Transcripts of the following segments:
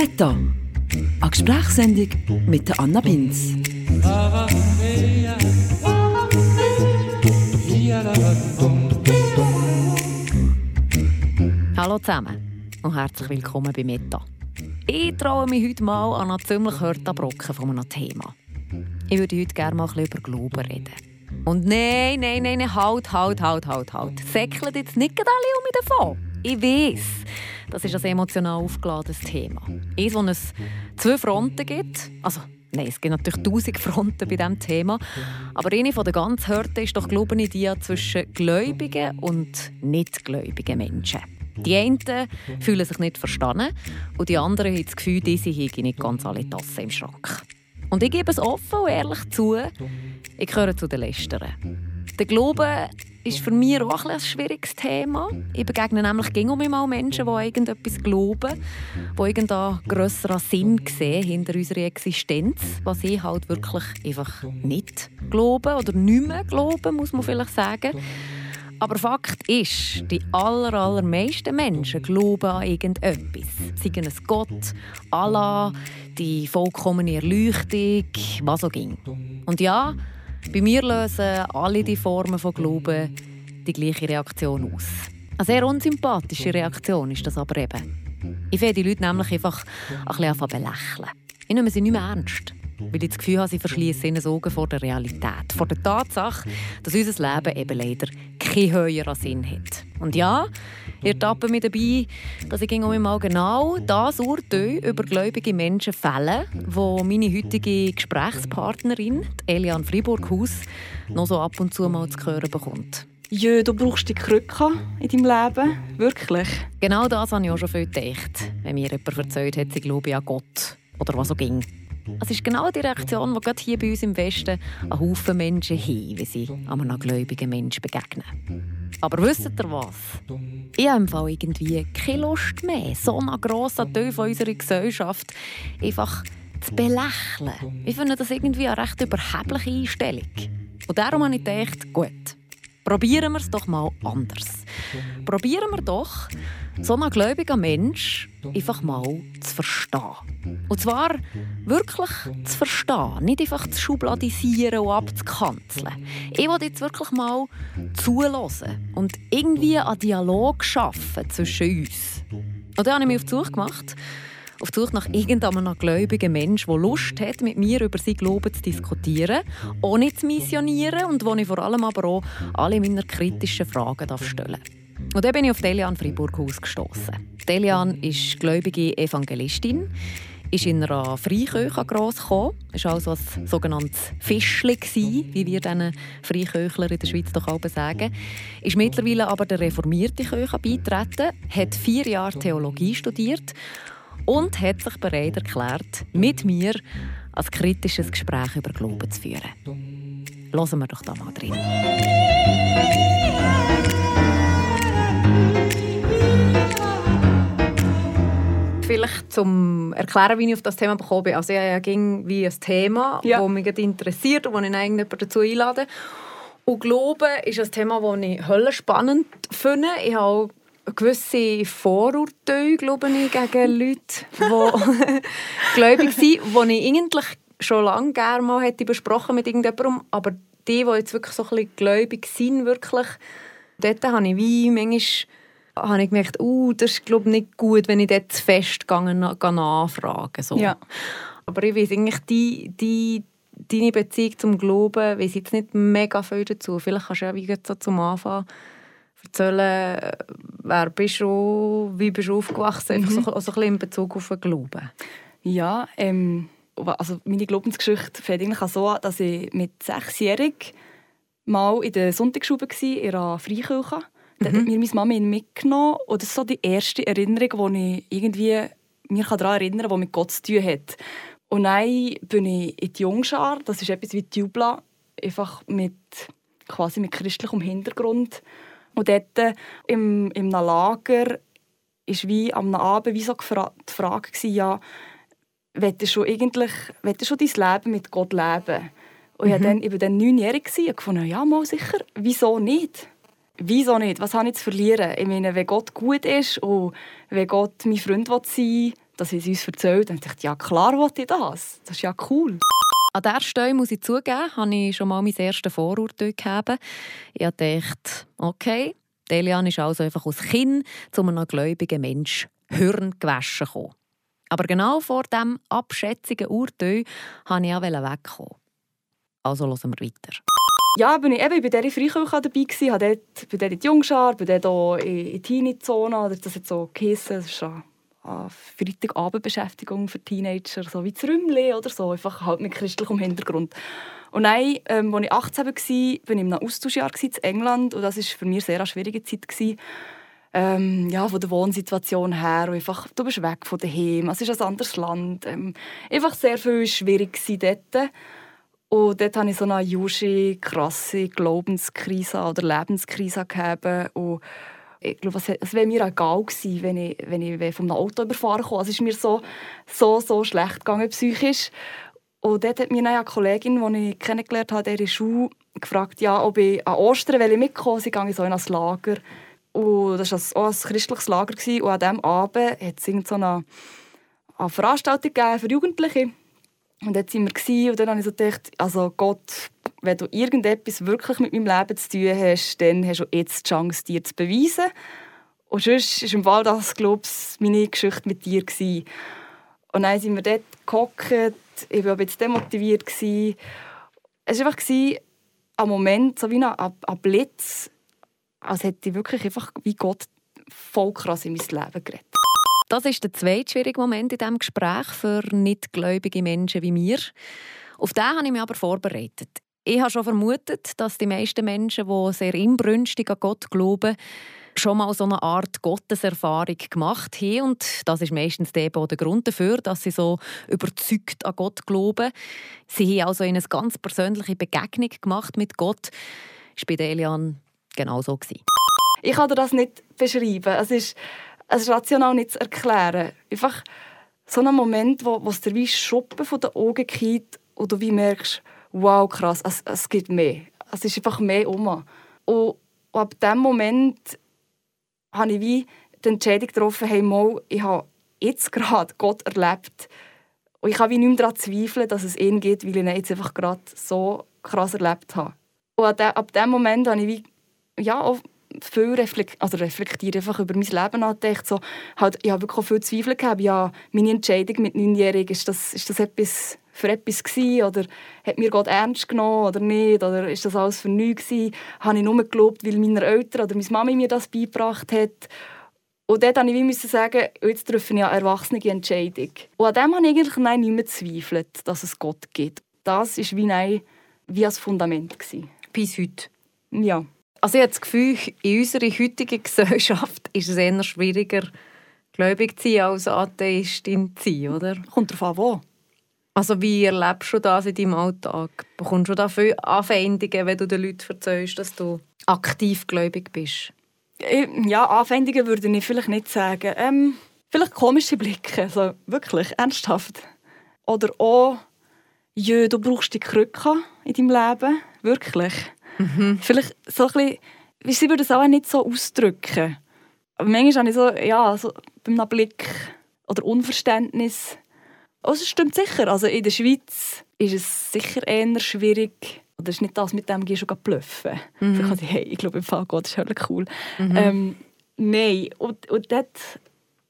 Meta, eine Gesprächssendung mit Anna Binz. Hallo zusammen und herzlich willkommen bei Meta. Ich traue mich heute mal an einen ziemlich harten Brocken von einem Thema. Ich würde heute gerne mal über Glauben reden. Und nein, nein, nein, halt, halt, halt, halt, halt. Säckelt jetzt nicht alle um mich davon. Ich weiß, das ist ein emotional aufgeladenes Thema. Eins, wo es zwei Fronten gibt. Also, nein, es gibt natürlich tausend Fronten bei diesem Thema. Aber eine der ganz Hörten ist doch, glaube ich, die zwischen gläubigen und nichtgläubigen Menschen. Die einen fühlen sich nicht verstanden und die anderen haben das Gefühl, diese haben nicht ganz alle Tassen im Schrank. Und ich gebe es offen und ehrlich zu, ich gehöre zu den Letzteren. Der Glaube ist für mich auch ein, schwieriges Thema. Ich begegne nämlich gegen um mal Menschen, die irgendetwas glauben, die irgendeinen grösseren Sinn sehen hinter unserer Existenz, was ich halt wirklich einfach nicht glaube oder nicht mehr glaube, muss man vielleicht sagen. Aber Fakt ist, die aller, allermeisten Menschen glauben an irgendetwas. Sei es Gott, Allah, die vollkommene Erleuchtung, was auch ging. Und ja, bei mir lösen alle die Formen von Glauben die gleiche Reaktion aus. Eine sehr unsympathische Reaktion ist das aber eben. Ich finde die Leute nämlich einfach ein bisschen belächeln. Ich nehme sie nicht mehr ernst. Weil ich das Gefühl habe, sie verschließen ihnen Augen vor der Realität. Vor der Tatsache, dass unser Leben eben leider keinen höheren Sinn hat. Und ja, ihr tappt mich dabei, dass ich mal genau das Urteil über gläubige Menschen fälle, wo meine heutige Gesprächspartnerin, Eliane Friburghaus, noch so ab und zu mal zu hören bekommt. Ja, du brauchst die Krücke in deinem Leben. Wirklich. Genau das habe ich auch schon viel gedacht, wenn mir jemand erzählt hat, sie glaube an Gott. Oder was so ging. Es ist genau die Reaktion, die gerade hier bei uns im Westen ein Haufen Menschen haben, wenn sie einem gläubigen Menschen begegnen. Aber wisst ihr was? Ich habe im Fall irgendwie keine Lust mehr, so einen grossen Teil unserer Gesellschaft einfach zu belächeln. Ich finde das irgendwie eine recht überhebliche Einstellung. Und darum habe ich gedacht, gut, probieren wir es doch mal anders. Probieren wir doch, so einen gläubigen Mensch einfach mal zu verstehen. Und zwar wirklich zu verstehen, nicht einfach zu schubladisieren und abzukanzeln. Ich will jetzt wirklich mal zulassen und irgendwie einen Dialog schaffen zwischen uns. Und dann habe ich mich auf die Suche gemacht auf die Suche nach irgendeinem gläubigen Menschen, der Lust hat, mit mir über sein Glauben zu diskutieren, ohne zu missionieren und wo ich vor allem aber auch alle meine kritischen Fragen stellen darf. Und dann bin ich auf Delian Friburghaus gestoßen. Delian ist gläubige Evangelistin, ist in einer Freikirche gross gekommen, war also ein sogenanntes Fischli, wie wir diesen Freikirchler in der Schweiz doch auch sagen. Ist mittlerweile aber der reformierten Kirche beitreten, hat vier Jahre Theologie studiert und hat sich bereit erklärt, mit mir ein kritisches Gespräch über Glauben zu führen. Hören wir doch da mal drin. Vielleicht zum Erklären, wie ich auf das Thema gekommen bin. Also ich ging wie ein Thema, ja. das mich interessiert und wo ich irgendjemanden dazu einlade. Und Glauben ist ein Thema, das ich höllisch spannend finde. Ich habe gewisse Vorurteile, glaube ich, gegen Leute, die gläubig sind, die ich eigentlich schon lange gerne mal hätte besprochen mit irgendjemandem, aber die, die jetzt wirklich so ein bisschen gläubig sind, wirklich, dort habe ich wie manchmal habe ich gemerkt, uh, das ist glaube nicht gut, wenn ich dort zu fest nachfrage. So. Ja. Aber ich weiß eigentlich, die, die, deine Beziehung zum Glauben, weiß jetzt nicht mega viel dazu. Vielleicht kannst du ja wie so zum Anfang erzählen, wer bist du, wie bist du aufgewachsen, mhm. so, also ein bisschen in Bezug auf den Glauben. Ja, ähm, also meine Glaubensgeschichte fängt eigentlich so an, dass ich mit sechsjährig mal in der Sonntagsschule war, in einer Freikirche. Dann mhm. hat mir meine Mama mitgenommen und das ist so die erste Erinnerung, die ich irgendwie mich daran erinnern kann, die mit Gott zu tun hat. Und dann bin ich in die Jungschar, das ist etwas wie die Jubla, einfach mit, quasi mit christlichem Hintergrund. Und dort äh, im, im Lager war wie am Abend wie so die Frage, ja, willst du eigentlich willst du schon dein Leben mit Gott leben? Und mhm. ich, dann, ich war dann neunjährig und gefunden, ja, mal sicher, wieso nicht? wieso nicht? Was habe ich zu verlieren? Ich meine, wenn Gott gut ist und wenn Gott mein Freund sein will, dass sie es uns erzählt. Ich dachte, ja klar wollte ich das. Das ist ja cool. An dieser Stelle muss ich zugeben, habe ich schon mal mein erstes Vorurteil gehabt. Ich dachte, okay, Delian ist also einfach aus Kind zu einem gläubigen Mensch Hirn gewaschen gekommen. Aber genau vor diesem abschätzigen Urteil wollte ich auch wegkommen. Also hören wir weiter. Ja, bin ich eben bei dieser Freikirche dabei gewesen, habe dort, bei der in die Jungschar, bei der hier in die Teenie-Zone, das hat so geheissen, das ist eine Freitagabendbeschäftigung für Teenager, so wie Zrümli oder so, einfach halt mit christlichem Hintergrund. Und dann, ähm, als ich 18 war, war ich in einem Austauschjahr in England und das war für mich sehr eine schwierige Zeit. Ähm, ja, von der Wohnsituation her. Einfach, du bist weg von daheim, es ist ein anderes Land. Ähm, einfach sehr viel schwierig dort. Und dort hatte ich so eine jusche, krasse Glaubenskrise oder Lebenskrise gehabt. Und ich glaube, es, wäre mir egal gewesen, wenn ich, wenn ich einem Auto überfahren komme. Also es ist mir so, so, so schlecht gegangen, psychisch. Und dort hat mir eine Kollegin, die ich kennengelernt habe, der Schule, gefragt, ja, ob ich an Ostern mitkommen Sie gehen so in ein Lager. Und das war auch ein christliches Lager. Und an diesem Abend hat es so eine, eine Veranstaltung für Jugendliche. Und dort waren wir und dann habe ich so gedacht, also Gott, wenn du irgendetwas wirklich mit meinem Leben zu tun hast, dann hast du jetzt die Chance, dir zu beweisen. Und sonst war im Fall das, glaube ich, meine Geschichte mit dir. Gewesen. Und dann sind wir dort gehockt, ich war ein bisschen demotiviert. Gewesen. Es war einfach ein Moment, so wie ein, ein Blitz, als hätte ich wirklich einfach wie Gott voll krass in mein Leben geredet. Das ist der zweite schwierige Moment in diesem Gespräch für nichtgläubige Menschen wie mir. Auf den habe ich mich aber vorbereitet. Ich habe schon vermutet, dass die meisten Menschen, die sehr inbrünstig an Gott glauben, schon mal so eine Art Gotteserfahrung gemacht haben. Und das ist meistens der Grund dafür, dass sie so überzeugt an Gott glauben. Sie haben also eine ganz persönliche Begegnung gemacht mit Gott. Das war bei Elian genau so. Ich kann dir das nicht beschreiben. Es ist es ist rational nicht zu erklären. Einfach so ein Moment, wo, wo es dir wie Schuppen von den Augen geht und du wie merkst, wow, krass, es, es gibt mehr. Es ist einfach mehr um. Und, und ab diesem Moment habe ich wie die Entscheidung getroffen, hey, mal, ich habe jetzt gerade Gott erlebt. Und ich habe wie nicht mehr daran zweifeln, dass es ihn geht, weil ich ihn jetzt einfach gerade so krass erlebt habe. Und ab diesem Moment habe ich wie, ja, viel reflekt also reflektiere einfach über mein Leben nachgedacht. So, halt, ich habe wirklich viel Zweifel gehabt. Ja, meine Entscheidung mit neunjährig ist das, ist das etwas für etwas gewesen? Oder hat mir Gott ernst genommen oder nicht? Oder ist das alles für nichts gewesen? Habe ich nur geglaubt, weil meine Eltern oder meine Mami mir das beigebracht hat? Und dort musste ich wie sagen, jetzt treffe ich eine erwachsene Entscheidung. Und an dem habe ich eigentlich nein, nicht mehr gezweifelt, dass es Gott gibt. Das war wie, nein, wie ein Fundament. Gewesen. Bis heute? Ja. Also ich habe das Gefühl, in unserer heutigen Gesellschaft ist es eher schwieriger, gläubig zu sein, als Atheistin zu sein, oder? Kommt darauf an, wo. Also wie erlebst du das in deinem Alltag? Bekommst du da viele Anfeindungen, wenn du den Leuten erzählst, dass du aktiv gläubig bist? Ja, Anfeindungen würde ich vielleicht nicht sagen. Ähm, vielleicht komische Blicke, also wirklich, ernsthaft. Oder auch, ja, du brauchst die Krücke in deinem Leben, wirklich. Mhm. Vielleicht so ein bisschen, sie würde es auch nicht so ausdrücken. Aber manchmal habe ich so, ja, so beim Blick oder Unverständnis. Also es stimmt sicher. Also in der Schweiz ist es sicher eher schwierig. Oder ist nicht das, mit dem gehst du bluffen. Mhm. Ich, hey, ich glaube, im Fall ist halt cool. Mhm. Ähm, nein, und, und dort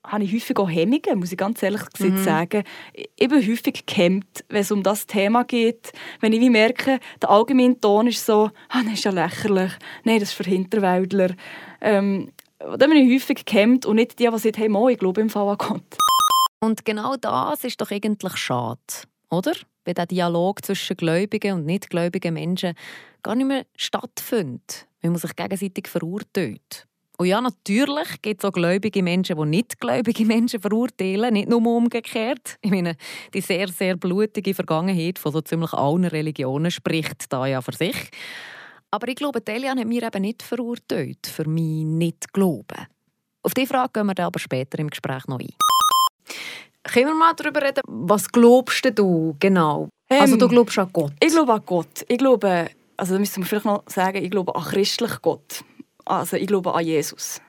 habe ich häufig auch Hemmungen, muss ich ganz ehrlich mhm. sagen. Ich bin häufig gehemmt, wenn es um das Thema geht. Wenn ich wie merke, der allgemeine Ton ist so, ah, das ist ja lächerlich, nein, das ist für Hinterwäldler. Ähm, dann bin ich häufig gehemmt und nicht die, die sagen, hey, Mo, ich glaube im Fall an Gott. Und genau das ist doch eigentlich schade, oder? Wenn der Dialog zwischen gläubigen und nicht gläubigen Menschen gar nicht mehr stattfindet, wenn man sich gegenseitig verurteilt. Und ja, natürlich gibt es auch gläubige Menschen, die nicht gläubige Menschen verurteilen, nicht nur umgekehrt. Ich meine, die sehr, sehr blutige Vergangenheit von so ziemlich allen Religionen spricht da ja für sich. Aber ich glaube, Delian hat mir eben nicht verurteilt für mein Nicht-Glauben. Auf diese Frage gehen wir dann aber später im Gespräch noch ein. Können wir mal darüber reden, was glaubst du genau? Ähm, also du glaubst an Gott? Ich glaube an Gott. Ich glaube, also da müssen wir vielleicht noch sagen, ich glaube an christlich Gott. Also ich glaube an Jesus.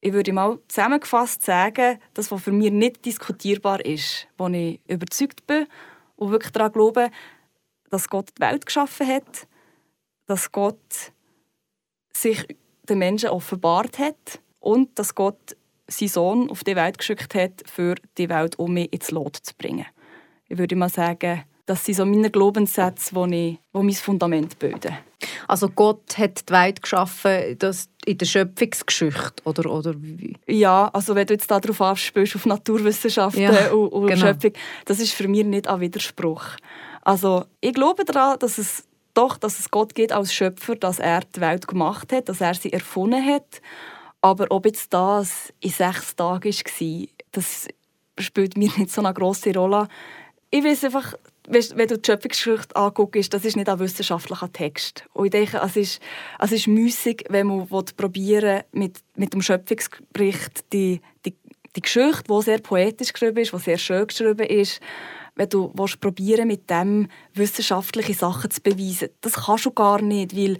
Ich würde mal zusammengefasst sagen, dass was für mich nicht diskutierbar ist, wo ich überzeugt bin und wirklich daran glaube, dass Gott die Welt geschaffen hat, dass Gott sich den Menschen offenbart hat und dass Gott seinen Sohn auf die Welt geschickt hat, für die Welt um mich ins Lot zu bringen. Ich würde mal sagen, das sind so meine Glaubenssätze, die, die mein Fundament bilden. Also Gott hat die Welt geschaffen das in der Schöpfungsgeschichte, oder, oder wie? Ja, also wenn du jetzt darauf abspielst, auf Naturwissenschaften ja, und, und genau. Schöpfung, das ist für mich nicht ein Widerspruch. Also ich glaube daran, dass es doch, dass es Gott geht als Schöpfer, dass er die Welt gemacht hat, dass er sie erfunden hat. Aber ob jetzt das in sechs Tagen war, das spielt mir nicht so eine grosse Rolle. Ich weiß einfach, wenn du die Schöpfungsgeschichte anguckst, das ist nicht ein wissenschaftlicher Text. Und ich denke, es ist, es ist müßig, wenn man probieren mit, mit dem Schöpfungsbericht die, die, die Geschichte, die sehr poetisch geschrieben ist, die sehr schön geschrieben ist, wenn du probieren mit dem wissenschaftliche Sachen zu beweisen. Das kannst du gar nicht, weil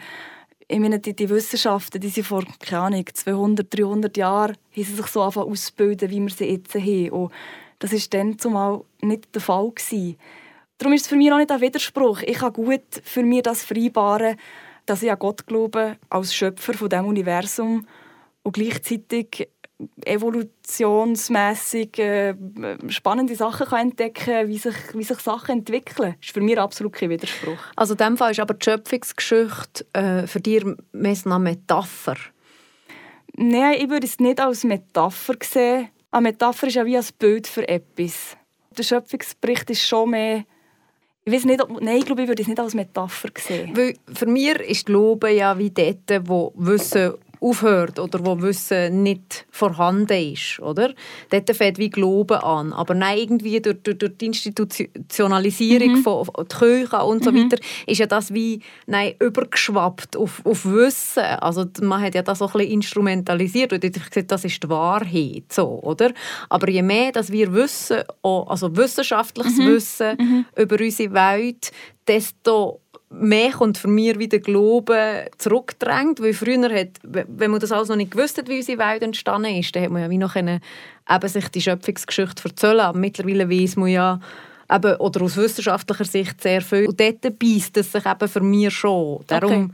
ich meine, die, die Wissenschaften, die sind vor, keine Ahnung, 200, 300 Jahren, haben sie sich so angefangen auszubilden, wie wir sie jetzt haben. Und das war dann zumal nicht der Fall. Gewesen. Darum ist es für mich auch nicht ein Widerspruch. Ich kann gut für mich das vereinbaren, dass ich an Gott glaube, als Schöpfer von diesem Universum und gleichzeitig evolutionsmässig äh, spannende Sachen kann entdecken kann, wie sich, wie sich Sachen entwickeln. Das ist für mich absolut kein Widerspruch. Also in diesem Fall ist aber die Schöpfungsgeschichte äh, für dich mehr eine Metapher? Nein, ich würde es nicht als Metapher sehen. Eine Metapher ist ja wie ein Bild für etwas. Der Schöpfungsbericht ist schon mehr ich weiß nicht, ob, nein, ich glaube, ich würde es nicht als Metapher sehen. Weil für mich ist Glaube ja wie dort, wo Wissen aufhört oder wo Wissen nicht vorhanden ist, oder? Dort fängt wie Glauben an. Aber nein, irgendwie durch, durch, durch die Institutionalisierung mhm. von, von der Kirche und so mhm. weiter ist ja das wie nein, übergeschwappt auf, auf Wissen. Also man hat ja das auch ein bisschen instrumentalisiert und ich gesagt, das ist die Wahrheit, so, oder? Aber je mehr, dass wir wissen, also wissenschaftliches mhm. Wissen mhm. über unsere Welt, desto mehr kommt für mich wieder Glauben zurückgedrängt, weil früher hat, wenn man das alles noch nicht gewusst hat, wie unsere Welt entstanden ist, dann hat man ja wie noch können, eben sich die Schöpfungsgeschichte erzählen aber mittlerweile weiß man ja, eben, oder aus wissenschaftlicher Sicht sehr viel. Und dort beißt es sich eben für mich schon. Darum, okay.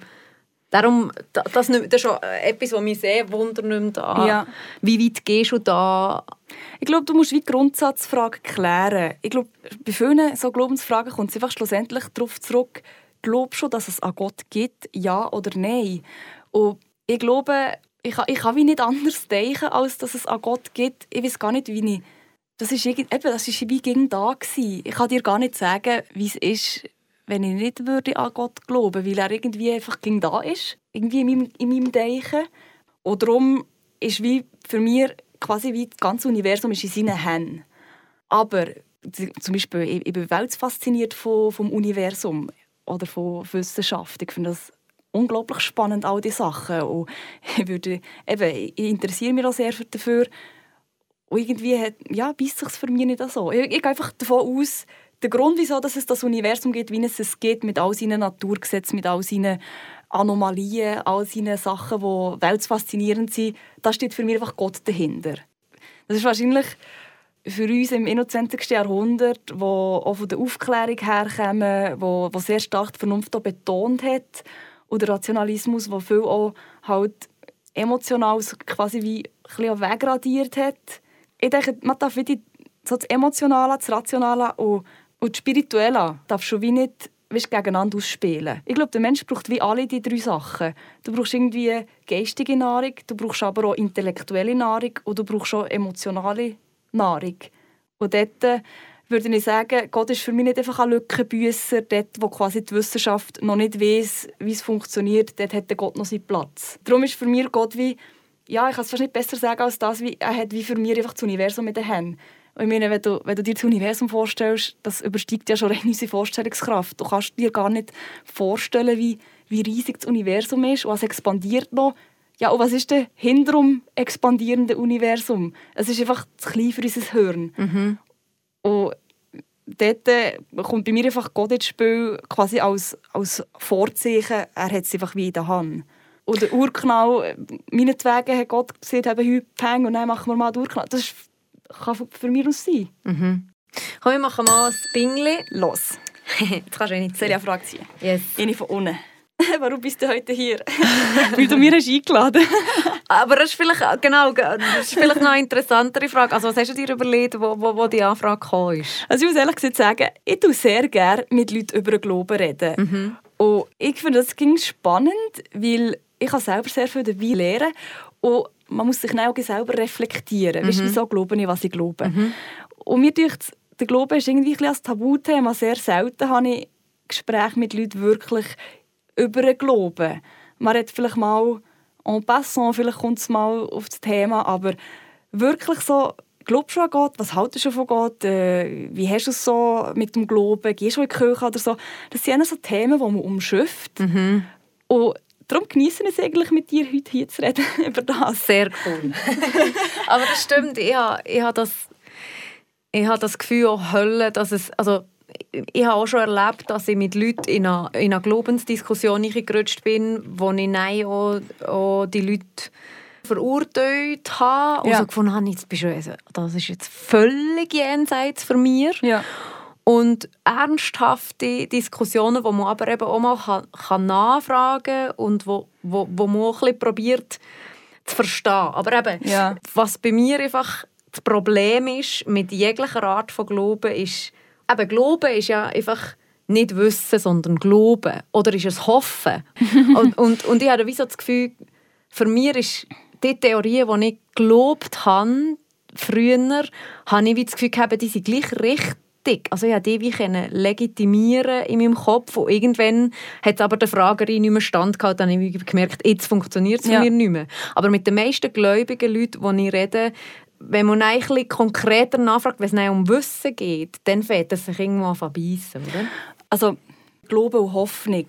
darum das, das ist schon etwas, was mich sehr wundernimmt. Ja. Wie weit gehst du da? Ich glaube, du musst wie Grundsatzfragen klären. Ich glaube, bei vielen so Glaubensfragen kommt es einfach schlussendlich darauf zurück, glaube schon, dass es an Gott gibt, ja oder nein. Und ich glaube, ich kann, ich kann wie nicht anders denken, als dass es an Gott gibt. Ich weiß gar nicht, wie ich... Das ist, eben, das ist wie gegen da gewesen. Ich kann dir gar nicht sagen, wie es ist, wenn ich nicht würde an Gott glauben weil er irgendwie einfach gegen da ist. Irgendwie in meinem, in meinem Denken. Und darum ist wie für mich quasi wie das ganze Universum ist in seinen Händen. Aber zum Beispiel, ich, ich bin fasziniert vom, vom Universum oder von Wissenschaft. Ich finde das unglaublich spannend, all diese Sachen. Und ich, würde, eben, ich interessiere mich auch sehr dafür. Und irgendwie hat, ja, beißt sich für mich nicht so. Ich, ich gehe einfach davon aus, der Grund, wieso dass es das Universum gibt, wie es es gibt, mit all seinen Naturgesetzen, mit all seinen Anomalien, all seinen Sachen, die weltfaszinierend sind, da steht für mich einfach Gott dahinter. Das ist wahrscheinlich für uns im 21. Jahrhundert, wo auch von der Aufklärung herkommen, wo, wo sehr stark die Vernunft betont hat und der Rationalismus, wo viel auch halt emotional quasi wie ein wegradiert hat. Ich denke, man darf wie die, so das Emotionale, das Rationale und, und das Spirituelle darf schon wie nicht weißt, gegeneinander ausspielen. Ich glaube, der Mensch braucht wie alle die drei Sachen. Du brauchst irgendwie geistige Nahrung, du brauchst aber auch intellektuelle Nahrung und du brauchst auch emotionale Nahrung. Und dort äh, würde ich sagen, Gott ist für mich nicht einfach ein Lückenbüsser, dort, wo quasi die Wissenschaft noch nicht weiß, wie es funktioniert, dort hat Gott noch seinen Platz. Darum ist für mich Gott wie, ja, ich kann es fast nicht besser sagen als das, wie, er hat wie für mich einfach das Universum in den Händen. Und ich meine, wenn du, wenn du dir das Universum vorstellst, das übersteigt ja schon unsere Vorstellungskraft. Du kannst dir gar nicht vorstellen, wie, wie riesig das Universum ist und es expandiert noch ja, und was ist denn hinter dem expandierenden Universum? Es ist einfach zu klein für unser Hirn. Mhm. Und dort äh, kommt bei mir einfach Gott ins Spiel quasi als, als Vorzeichen. Er hat es einfach wie in der Hand. Oder Urknall, äh, meinetwegen hat Gott gesagt, haben heute Peng und dann machen wir mal den Urknall. Das ist, kann für mich aus sein. Mhm. Komm, wir machen mal ein Bingli. Los. Jetzt kannst du eine eine Frage ziehen? Yes. Eine von unten. Warum bist du heute hier? Weil du mir hast eingeladen Aber das ist vielleicht, genau, das ist vielleicht noch eine interessantere Frage. Also was hast du dir überlegt, wo, wo, wo die Anfrage ist? Also ich muss ehrlich gesagt sagen, ich tue sehr gerne mit Leuten über den Glauben reden. Mhm. Und ich finde, das ging spannend, weil ich kann selber sehr viel dabei lernen und man muss sich auch selber reflektieren. Mhm. Weißt, wieso glaube ich, was ich glaube? Mhm. Und mir denkt, der Glaube ist irgendwie ein Tabuthema. Sehr selten habe ich Gespräche mit Leuten wirklich über den Glauben. Man hat vielleicht mal en passant, vielleicht kommt es mal auf das Thema, aber wirklich so, glaubst du an Gott? Was haltest du von Gott? Äh, wie hast du es so mit dem Glauben? Gehst du in die Kirche oder so? Das sind so Themen, die man umschifft. Mhm. Und darum genieße ich es eigentlich, mit dir heute hier zu reden über das. Sehr cool. aber das stimmt, ich habe, ich habe das ich habe das Gefühl, auch Hölle, dass es, also ich habe auch schon erlebt, dass ich mit Leuten in eine, in eine Glaubensdiskussion gerutscht bin, wo ich nein auch, auch die Leute verurteilt habe und Ja. so gefunden habe, jetzt bist du, also, das ist jetzt völlig jenseits von mir. Ja. Und ernsthafte Diskussionen, wo man aber eben auch mal kann, kann nachfragen und wo, wo, wo man auch ein bisschen probiert zu verstehen. Aber eben, Ja. was bei mir einfach das Problem ist mit jeglicher Art von Glauben, ist, eben Glauben ist ja einfach nicht Wissen, sondern Glauben. Oder ist es Hoffen. und, und, und ich habe wie so das Gefühl, für mich ist die Theorie, die ich gelobt habe, früher, habe ich wie das Gefühl gehabt, die sind gleich richtig. Also ich konnte die wie legitimieren in meinem Kopf und irgendwann hat aber der Fragerin nicht mehr standgehalten, dann habe ich gemerkt, jetzt funktioniert es für Ja. mir nicht mehr. Aber mit den meisten gläubigen Leuten, die ich rede, wenn man ein bisschen konkreter nachfragt, wenn es um Wissen geht, dann fängt es sich irgendwo an zu beißen, oder? Also Glaube und Hoffnung,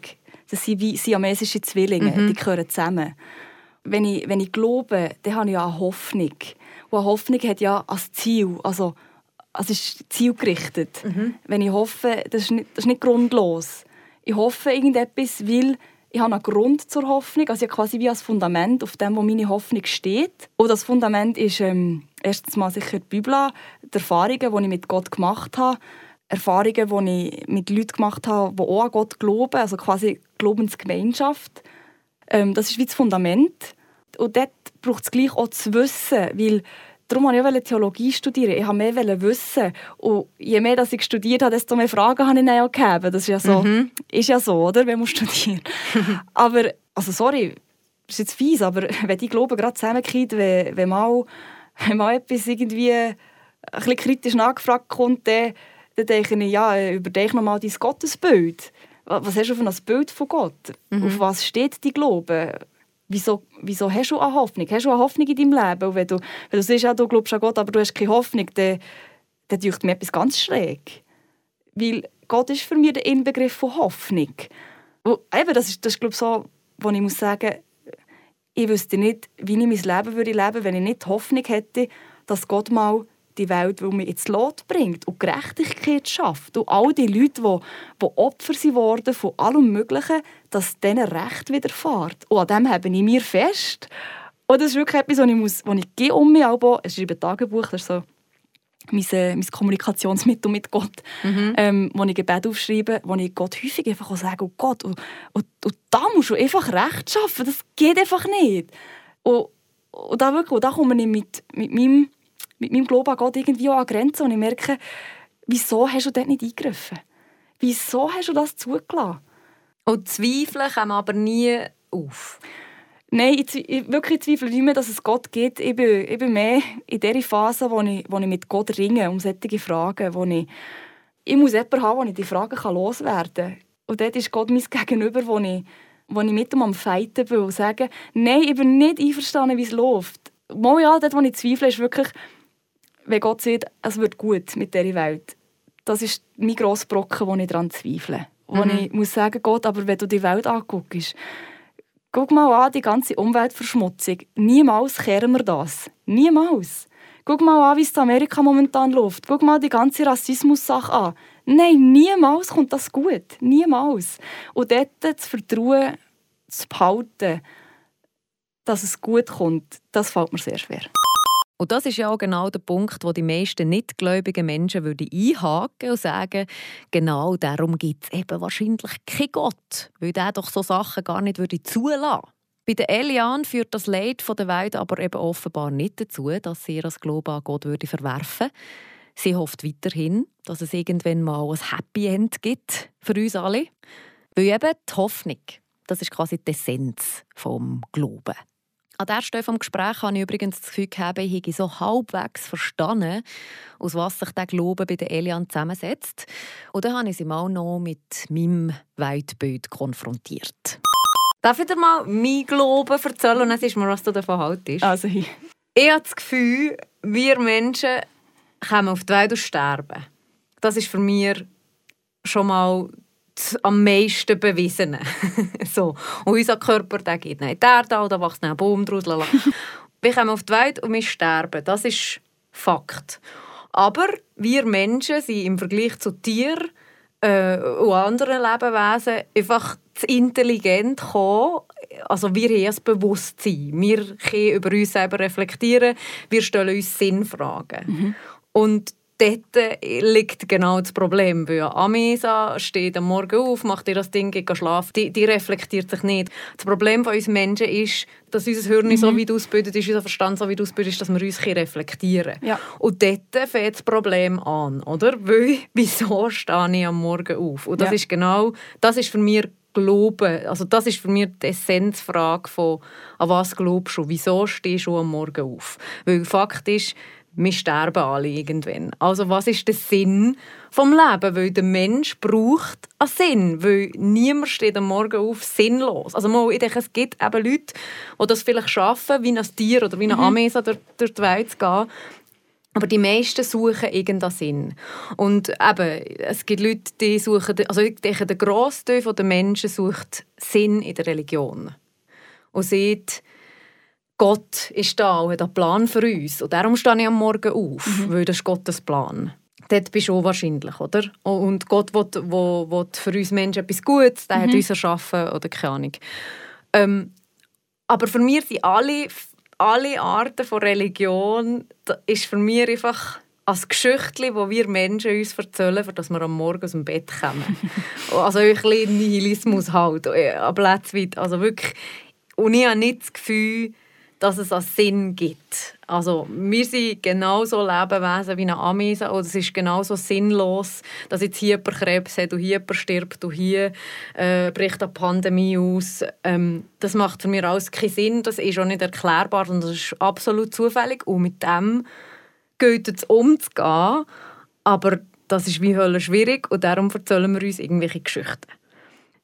das sind wie siamesische Zwillinge, die gehören zusammen. Wenn ich, wenn ich glaube, dann habe ich ja eine Hoffnung. Und eine Hoffnung hat ja als Ziel, also es ist zielgerichtet. Wenn ich hoffe, das ist, nicht, das ist nicht grundlos. Ich hoffe irgendetwas, weil ich habe einen Grund zur Hoffnung, also ich quasi wie ein Fundament, auf dem wo meine Hoffnung steht. Und das Fundament ist ähm, erstens mal sicher die Bibel, die Erfahrungen, die ich mit Gott gemacht habe, Erfahrungen, die ich mit Leuten gemacht habe, die auch an Gott glauben, also quasi Glaubensgemeinschaft. Ähm, das ist wie das Fundament. Und dort braucht es gleich auch zu wissen, weil darum wollte ich Theologie studieren. Ich wollte mehr wissen. Und je mehr dass ich studiert habe, desto mehr Fragen habe ich dann auch gegeben. Das ist ja so, ist ja so oder? wenn man studiert. aber, also sorry, das ist jetzt fies, aber wenn die Glauben gerade zusammenkommt, wenn, wenn, mal, wenn mal etwas irgendwie ein bisschen kritisch nachgefragt kommt, dann, dann denke ich, ja, überdenke nochmal dein Gottesbild. Was hast du für ein Bild von Gott? Auf was steht die Glaube? Wieso, wieso hast du eine Hoffnung? Hast du eine Hoffnung in deinem Leben? Und wenn du, wenn du siehst, ja, du glaubst an Gott, aber du hast keine Hoffnung, dann, dann dünkt mir etwas ganz schräg. Weil Gott ist für mich der Inbegriff von Hoffnung. Und eben, das ist, das ist glaube ich, so, wo ich muss sagen, ich wüsste nicht, wie ich mein Leben würde leben, wenn ich nicht die Hoffnung hätte, dass Gott mal die Welt, die mir ins Lot bringt und Gerechtigkeit schafft. Und all die Leute, die, die Opfer sind von allem Möglichen, dass denen Recht widerfährt. Und an dem habe ich mir fest. Und das ist wirklich etwas, was ich, muss, was ich gehe um mich auch. Es ist ein Tagebuch, das ist so mein, äh, mein Kommunikationsmittel mit Gott, ähm, wo ich Gebet aufschreibe, wo ich Gott häufig einfach auch sage, oh Gott, und, und, und da musst du einfach Recht schaffen, das geht einfach nicht. Und, und da wirklich, und da komme ich mit, mit, meinem, mit meinem Glauben an Gott irgendwie auch an Grenzen und ich merke, wieso hast du dort nicht eingegriffen? Wieso hast du das zugelassen? Und Zweifel kommen aber nie auf. Nein, ich, ich wirklich zweifle nicht mehr, dass es Gott gibt. Ich bin, ich bin mehr in dieser Phase, wo ich, wo ich mit Gott ringe, um solche Fragen. Wo ich, ich muss jemanden haben, wo ich die Fragen kann loswerden kann. Und dort ist Gott mein Gegenüber, wo ich, wo ich mit ihm am Fighten bin und sage, nein, ich bin nicht einverstanden, wie es läuft. Mal ja, dort, wo ich zweifle, ist wirklich, wenn Gott sagt, es wird gut mit dieser Welt. Das ist mein grosser Brocken, wo ich daran zweifle. Wo ich muss sagen, Gott, aber wenn du die Welt anguckst, Guck mal an, die ganze Umweltverschmutzung. Niemals kehren wir das. Niemals. Guck mal an, wie es in Amerika momentan läuft. Guck mal die ganze Rassismus-Sache an. Nein, niemals kommt das gut. Niemals. Und dort das Vertrauen zu behalten, dass es gut kommt, das fällt mir sehr schwer. Und das ist ja auch genau der Punkt, wo die meisten nichtgläubigen Menschen würden einhaken und sagen, genau darum gibt es eben wahrscheinlich keinen Gott, weil der doch so Sachen gar nicht würde zulassen. Bei der Elian führt das Leid der Welt aber eben offenbar nicht dazu, dass sie das Glauben an Gott würde verwerfen Sie hofft weiterhin, dass es irgendwann mal ein Happy End gibt für uns alle. Weil eben die Hoffnung, das ist quasi die Essenz vom Glauben. An dieser Stelle des Gesprächs habe ich übrigens das Gefühl gehabt, ich habe so halbwegs verstanden, aus was sich der Glaube bei der Elian zusammensetzt. Und dann habe ich sie mal noch mit meinem Weltbild konfrontiert. Darf ich dir mal mein Glauben erzählen und dann siehst du mir, was du davon haltest? Also ich. Ich habe das Gefühl, wir Menschen kommen auf die Welt und sterben. Das ist für mich schon mal am meisten bewiesen. so. Und unser Körper der geht nicht der da, da wächst ein Baum draus. wir kommen auf die Welt und wir sterben. Das ist Fakt. Aber wir Menschen sind im Vergleich zu Tieren äh, und anderen Lebewesen einfach zu intelligent gekommen. Also wir haben ein Bewusstsein. Wir können über uns selber reflektieren. Wir stellen uns Sinnfragen. Mhm. Und dort liegt genau das Problem. Weil Amisa steht am Morgen auf, macht ihr das Ding, geht schlafen. Die, die, reflektiert sich nicht. Das Problem von uns Menschen ist, dass unser Hirn mhm. so weit ausgebildet ist, unser Verstand so weit ausgebildet ist, dass wir uns reflektieren können. Ja. Und dort fängt das Problem an. Oder? Weil, wieso stehe ich am Morgen auf? Und das ja. ist genau, das ist für mich Glauben, also das ist für mich die Essenzfrage von, an was glaubst du, wieso stehst du am Morgen auf? Weil Fakt ist, wir sterben alle irgendwann. Also was ist der Sinn vom Leben? Weil der Mensch braucht einen Sinn, weil niemand steht am Morgen auf sinnlos. Also mal, ich denke, es gibt eben Leute, die das vielleicht schaffen, wie ein Tier oder wie eine mhm. Ameise durch, durch die Welt zu gehen. Aber die meisten suchen irgendeinen Sinn. Und eben, es gibt Leute, die suchen, also ich denke, der Grossteil der Menschen sucht Sinn in der Religion. Und sieht, Gott ist da und hat einen Plan für uns. Und darum stehe ich am Morgen auf, mhm. weil das ist Gottes Plan. Dort bist du wahrscheinlich, oder? Und Gott will, will, will für uns Menschen etwas Gutes, der mhm. hat uns erschaffen oder keine Ahnung. Ähm, aber für mich sind alle, alle Arten von Religion, ist für mich einfach als Geschichte, wo wir Menschen uns erzählen, für dass wir am Morgen aus dem Bett kommen. also ein bisschen Nihilismus halt, aber Also wirklich, und ich habe nicht das Gefühl, dass es einen Sinn gibt. Also wir sind genauso Lebewesen wie eine Ameise und es ist genauso sinnlos, dass jetzt hier jemand Krebs hat und hier jemand stirbt und hier äh, bricht eine Pandemie aus. Ähm, das macht für mich alles keinen Sinn, das ist auch nicht erklärbar und das ist absolut zufällig und mit dem gilt es umzugehen, aber das ist wie Hölle schwierig und darum erzählen wir uns irgendwelche Geschichten.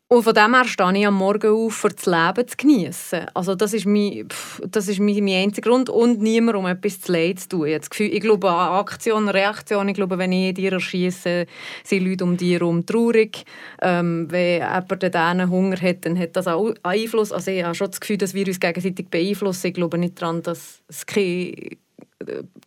Und von dem her stehe ich am Morgen auf, um das Leben zu genießen. Also das ist, mein, das ist mein, mein einziger Grund. Und niemand, um etwas zu leid zu tun. Gefühl, ich glaube an Aktion, Reaktion. Ich glaube, wenn ich dir erschieße, sind Leute um dich herum traurig. Ähm, wenn jemand dann Hunger hat, dann hat das auch Einfluss. Also ich habe schon das Gefühl, dass wir uns gegenseitig beeinflussen. Ich glaube nicht daran, dass, es keine,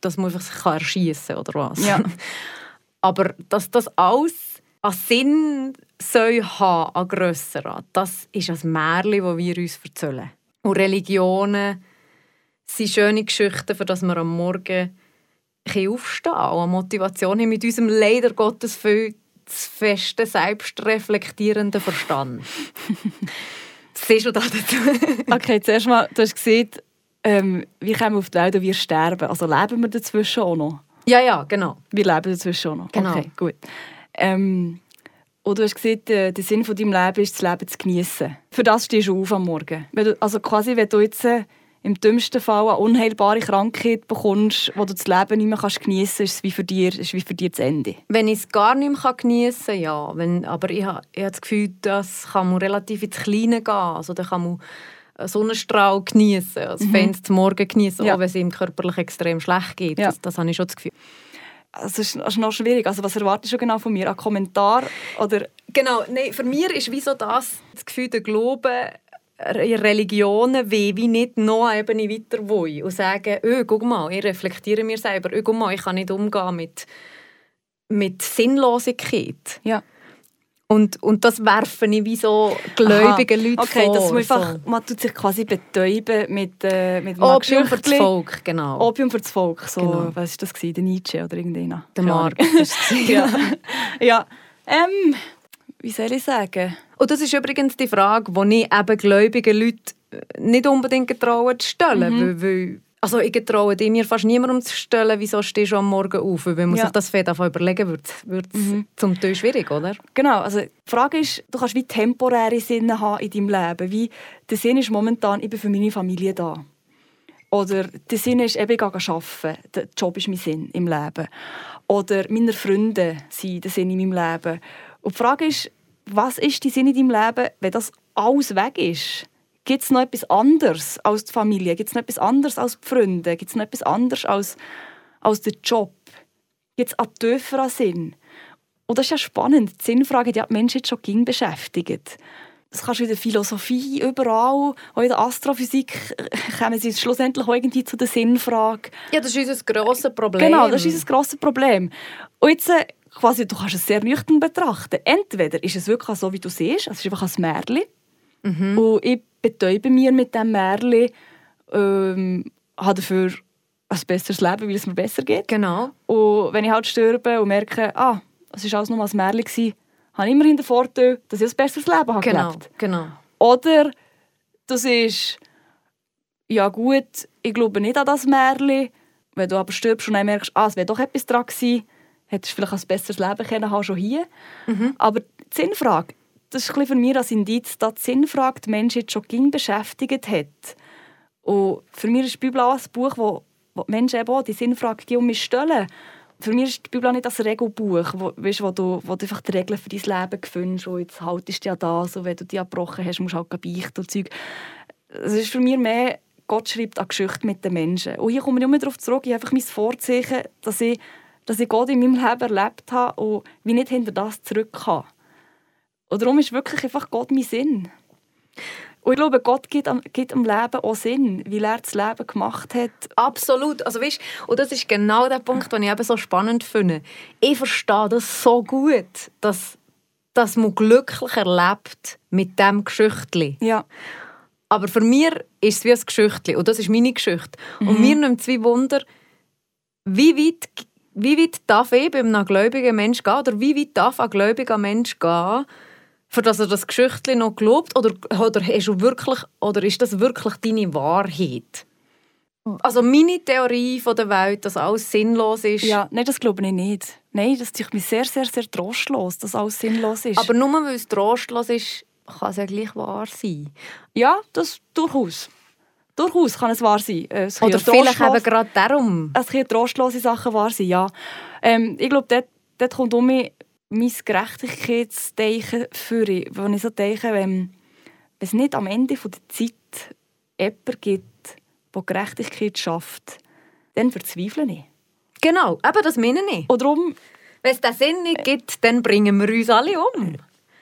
dass man sich erschießen kann oder was. Ja. Aber dass das alles an Sinn soll haben an grösseren, das ist ein Märchen, das wir uns erzählen. Und Religionen sind schöne Geschichten, für das wir am Morgen aufstehen können. Und Motivation haben mit unserem leider Gottes viel zu festen, selbstreflektierenden Verstand. Siehst du da dazu? okay, zuerst mal, du hast gesagt, ähm, wir kommen auf die Welt und wir sterben. Also leben wir dazwischen auch noch? Ja, ja, genau. Wir leben dazwischen auch noch? Genau. Okay, gut. Ähm, und du hast gesagt, der Sinn von deinem Leben ist, das Leben zu genießen. Für das stehst du auf am Morgen. Also quasi, wenn du jetzt äh, im dümmsten Fall eine unheilbare Krankheit bekommst, wo du das Leben nicht mehr geniessen kannst, ist es wie für dich, ist wie für dich das Ende. Wenn ich es gar nicht mehr geniessen kann, ja. Wenn, aber ich habe, ich habe das Gefühl, das kann man relativ ins Kleine gehen. Also da kann man einen Sonnenstrahl genießen, also mhm. Zum Morgen genießen, ja. auch wenn es ihm körperlich extrem schlecht geht. Ja. Das, das habe ich schon das Gefühl. Es ist noch schwierig. Also, was erwartest du genau von mir? Ein Kommentar? Oder? Genau, nee, für mich ist wie so das, das Gefühl, der Glaube Religionen wie, wie nicht noch eine Ebene weiter wollen und sagen, oh, guck mal, ich reflektiere mir selber, oh, guck mal, ich kann nicht umgehen mit, mit Sinnlosigkeit. Ja. Und, und das werfen ich wie so gläubige Aha. Leute okay, vor. dass man, einfach, man tut sich quasi betäuben mit, äh, mit Opium für das. Volk, genau. Opium für das Volk. So, Genau. Was war das? Gewesen? Der Nietzsche oder irgendeiner? Der Marx. Ja. ja. Ähm, wie soll ich sagen? Und das ist übrigens die Frage, die ich eben gläubigen Leuten nicht unbedingt getraue zu stellen. Mhm. Weil, weil, also ich getraue die mir fast niemandem zu stellen, wieso stehst du am Morgen auf. Wenn man Ja. sich das fett davon überlegen wird, wird es zum Teil schwierig, oder? Genau, also die Frage ist, du kannst wie temporäre Sinne haben in deinem Leben. Wie der Sinn ist momentan, ich bin für meine Familie da. Oder der Sinn ist, eben, ich gehe arbeiten. Der Job ist mein Sinn im Leben. Oder meine Freunde sind der Sinn in meinem Leben. Und die Frage ist, was ist der Sinn in deinem Leben, wenn das alles weg ist? Gibt es noch etwas anderes als die Familie? Gibt es noch etwas anderes als die Freunde? Gibt es noch etwas anderes als, als der Job? Gibt es einen tieferen Sinn? Und das ist ja spannend. Die Sinnfrage die hat die Menschen jetzt schon ging beschäftigt. Das kannst du in der Philosophie überall, auch in der Astrophysik äh, kommen sie schlussendlich irgendwie zu der Sinnfrage. Ja, das ist unser grosses Problem. Genau, das ist unser grosses Problem. Und jetzt, äh, quasi, du kannst es sehr nüchtern betrachten. Entweder ist es wirklich so, wie du siehst, es ist einfach ein Märchen. Und ich betäube mir mit diesem Märchen, ähm, habe dafür ein besseres Leben, weil es mir besser geht. Genau. Und wenn ich halt sterbe und merke, ah, es war alles nur ein Märchen, gewesen, habe ich immerhin den Vorteil, dass ich ein besseres Leben habe Genau, gelebt. genau. Oder das ist, ja gut, ich glaube nicht an das Märchen. Wenn du aber stirbst und dann merkst, ah, es wäre doch etwas dran gewesen, hättest du vielleicht ein besseres Leben können haben, schon hier. Aber die Sinnfrage, das ist für mich als Indiz, dass die Sinnfrage die Menschen jetzt schon beschäftigt hat. Und für mich ist die Bibel auch ein Buch, wo, wo die Menschen eben auch die Sinnfrage um mich stellen. Für mich ist die Bibel auch nicht das Regelbuch, wo, weißt, wo, du, wo du einfach die Regeln für dein Leben findest. Und jetzt haltest du ja da, so, wenn du die abgebrochen hast, musst du halt beichten und Zeug. Es ist für mich mehr, Gott schreibt eine Geschichte mit den Menschen. Und hier komme ich immer darauf zurück, ich habe einfach mein Vorzeichen, dass ich, dass ich Gott in meinem Leben erlebt habe und wie nicht hinter das zurück kann. Und darum ist wirklich einfach Gott mein Sinn. Und ich glaube, Gott gibt am, gibt am Leben auch Sinn, weil er das Leben gemacht hat. Absolut. Also, weißt, und das ist genau der Punkt, den ich eben so spannend finde. Ich verstehe das so gut, dass, dass man glücklich erlebt mit diesem Geschichtli. Ja. Aber für mich ist es wie ein Geschichtli. Und das ist meine Geschichte. Und mir nimmt es wie Wunder, wie weit, wie weit darf ich bei einem gläubigen Mensch gehen? Oder wie weit darf ein gläubiger Mensch gehen, für dass er das Geschichtli noch glaubt? Oder, oder, hast du wirklich, oder ist das wirklich deine Wahrheit? Also meine Theorie von der Welt, dass alles sinnlos ist. ja, nein, das glaube ich nicht. Nein, das ist mich sehr, sehr, sehr trostlos, dass alles sinnlos ist. Aber nur weil es trostlos ist, kann es ja gleich wahr sein. ja, das durchaus. Durchaus kann es wahr sein. Es Oder vielleicht eben gerade darum. es können trostlose Sachen wahr sein, ja. Ähm, ich glaube, dort, dort kommt um mich mein Gerechtigkeitszeichen für, wo ich so denke, wenn, es nicht am Ende der Zeit jemanden gibt, der Gerechtigkeit schafft, dann verzweifle ich. Genau, eben das meine ich. Und darum, Wenn es den Sinn nicht gibt, dann bringen wir uns alle um.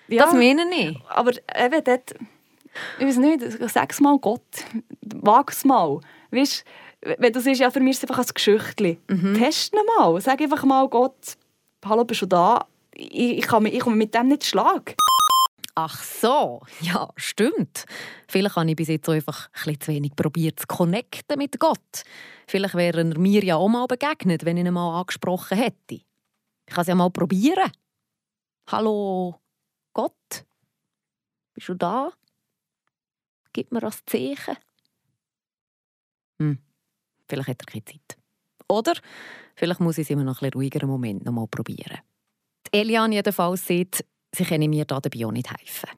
ja, Das meine ich. aber eben dort, ich weiß nicht, sag's mal Gott, wag's mal. Weißt, wenn du siehst, ja, für mich ist es einfach ein Geschichtli. Test ihn mal, sag einfach mal Gott, hallo, bist du da? Ich, ich, kann, ich komme mit dem nicht Schlag. Ach so, ja, stimmt. Vielleicht habe ich bis jetzt einfach ein bisschen zu wenig probiert zu connecten mit Gott. Vielleicht wäre er mir ja auch mal begegnet, wenn ich ihn mal angesprochen hätte. Ich kann es ja mal probieren. Hallo, Gott? Bist du da? Gib mir das Zeichen. Hm, vielleicht hat er keine Zeit. Oder vielleicht muss ich es einem noch ein bisschen ruhigeren Moment noch mal probieren. Die Eliane jedenfalls sieht, sie können mir da dabei auch nicht helfen.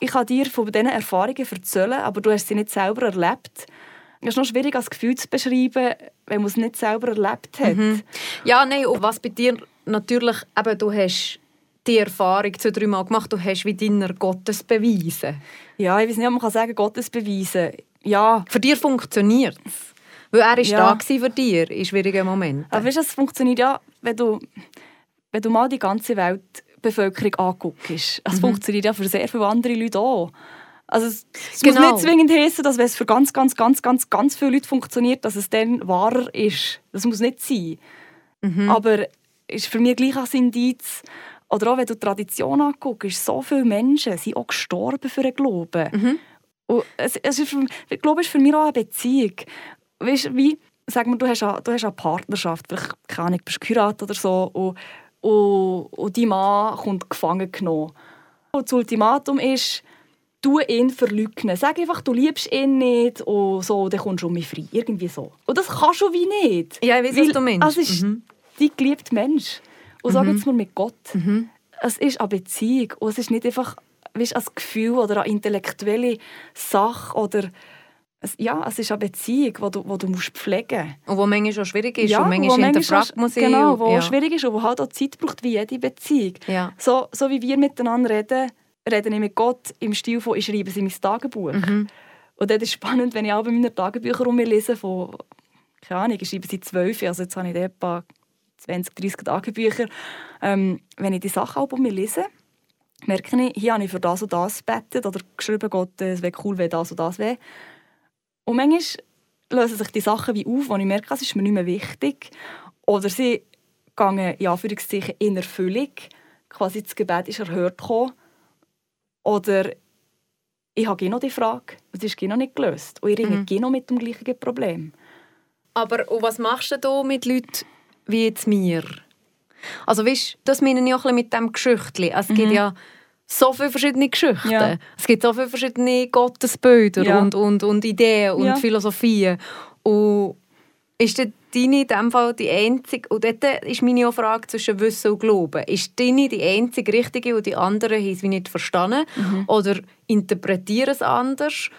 Ich kann dir von diesen Erfahrungen erzählen, aber du hast sie nicht selber erlebt. Es ist noch schwierig, als Gefühl zu beschreiben, wenn man es nicht selber erlebt hat. Ja, nein, und was bei dir natürlich, eben, du hast die Erfahrung zwei, drei Mal gemacht, du hast wie deiner Gottes bewiesen. Ja, ich weiß nicht, ob man kann sagen, Gottes beweisen. Ja, Für dich funktioniert es. Weil er war Ja. da für dich in schwierigen Momenten. aber weißt du, es funktioniert ja, wenn du, wenn du mal die ganze Weltbevölkerung anguckst. Es funktioniert ja für sehr viele andere Leute auch. Also es, es muss Genau. nicht zwingend heißen, dass wenn es für ganz, ganz, ganz, ganz, ganz viele Leute funktioniert, dass es dann wahrer ist. Das muss nicht sein. Aber es ist für mich gleich ein Indiz. oder auch wenn du die Tradition anguckst, so viele Menschen sind auch gestorben für den Glauben. Mhm. Und es, es ist, für- der Glaube ist für mich auch eine Beziehung. Weißt, wie, sag mal, du hast, eine, du hast eine Partnerschaft, vielleicht, keine Ahnung, bist geheiratet oder so, und, und, und dein Mann kommt gefangen genommen. Und das Ultimatum ist, du ihn verleugnen. Sag einfach, du liebst ihn nicht und so, dann kommst du um mich frei. Irgendwie so. Und das kannst du wie nicht. Ja, ich weiss, Weil was du meinst. Es ist Mhm. dein geliebter Mensch. Und so geht es mir mit Gott. Es ist eine Beziehung und es ist nicht einfach weißt, ein Gefühl oder eine intellektuelle Sache oder ja, es ist eine Beziehung, die du, die du musst pflegen Und wo manchmal auch schwierig ist ja, und wo manchmal hinterfragt muss ich. Genau, wo ja. schwierig ist und wo halt auch Zeit braucht, wie jede Beziehung. Ja. So, so wie wir miteinander reden, rede ich mit Gott im Stil von «Ich schreibe sie in mein Tagebuch». Mhm. Und das ist spannend, wenn ich auch meine Tagebücher um mich lese von, keine Ahnung, ich schreibe sie zwölf, also jetzt habe ich etwa 20, 30 Tagebücher. Ähm, wenn ich die Sachen auch lese, merke ich, hier habe ich für das und das gebetet oder geschrieben, Gott, es wäre cool, wenn das und das wäre. Und manchmal lösen sich die Sachen wie auf, wo ich merke, es ist mir nicht mehr wichtig. Oder sie gehen in Anführungszeichen in Erfüllung. Quasi das Gebet ist erhört gekommen. Oder ich habe noch die Frage, es ist noch nicht gelöst. Und ich ringe Mhm. noch mit dem gleichen Problem. Aber was machst du mit Leuten wie jetzt mir? Also weißt, das meine ich auch ein bisschen mit dem Geschichtli. Es gibt ja so viele verschiedene Geschichten. Ja. Es gibt so viele verschiedene Gottesbilder Ja. und, und, und Ideen und Ja. Philosophien. Und ist deine in dem Fall die einzige, und dort ist meine Frage zwischen Wissen und Glauben, ist deine die einzige richtige und die anderen haben es wie nicht verstanden? Mhm. Oder interpretieren es anders?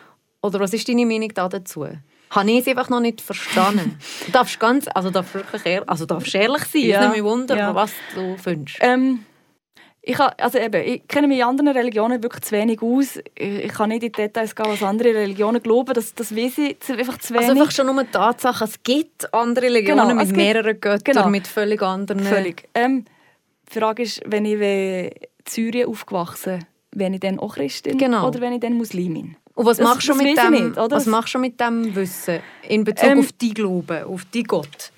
Oder was ist deine Meinung da dazu? Habe ich es einfach noch nicht verstanden? du darfst ganz, also darfst wirklich ehrlich, also darfst ehrlich sein, Ja, es nimmt mich wunder, ja. was du findest. Ähm, ich, also eben, ich kenne mich in anderen Religionen wirklich zu wenig aus. Ich, kann nicht in die Details gehen, was andere Religionen glauben. Das, das weiß ich einfach zu wenig. Also einfach schon nur die Tatsache, es gibt andere Religionen Genau, mit gibt- mehreren Göttern, genau. mit völlig anderen... Völlig. Ähm, die Frage ist, wenn ich in Syrien aufgewachsen bin, ich dann auch Christin Genau. oder wenn ich dann Muslimin? Und was Das- machst du mit dem, nicht, was machst du mit dem Wissen in Bezug Ähm, auf die Glauben, auf die Gott?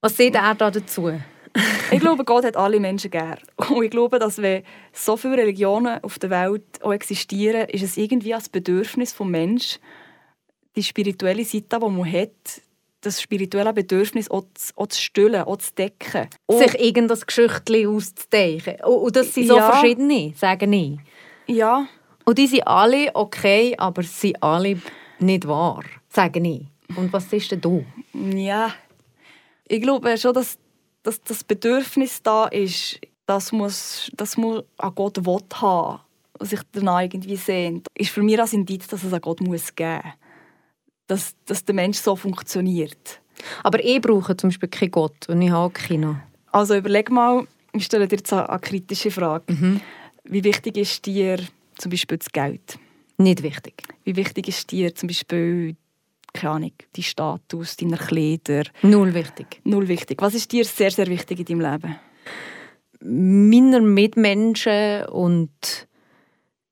Was sieht er da dazu? Ich glaube, Gott hat alle Menschen gern. Und ich glaube, dass wenn so viele Religionen auf der Welt auch existieren, ist es irgendwie als Bedürfnis vom Mensch, die spirituelle Seite, die man hat, das spirituelle Bedürfnis auch zu, auch zu stillen, auch zu decken. Und, Sich irgendein Geschichtchen auszudenken. Und das sind so Ja. verschiedene, sagen ich. ja, Und die sind alle okay, aber sie sind alle nicht wahr, sagen ich. Und was ist denn du? Ja, ich glaube schon, dass, dass das Bedürfnis da ist, dass man, dass man an Gott will haben und sich danach irgendwie sehnt, ist für mich als Indiz, dass es an Gott muss geben muss. Dass, dass der Mensch so funktioniert. Aber ich brauche zum Beispiel keinen Gott und ich habe auch keinen. Also überleg mal, ich stelle dir jetzt eine, eine kritische Frage. Wie wichtig ist dir zum Beispiel das Geld? Nicht wichtig. Wie wichtig ist dir zum Beispiel, keine Ahnung, dein Status, deine Kleider? Null wichtig. Null wichtig. Was ist dir sehr, sehr wichtig in deinem Leben? Meiner Mitmenschen und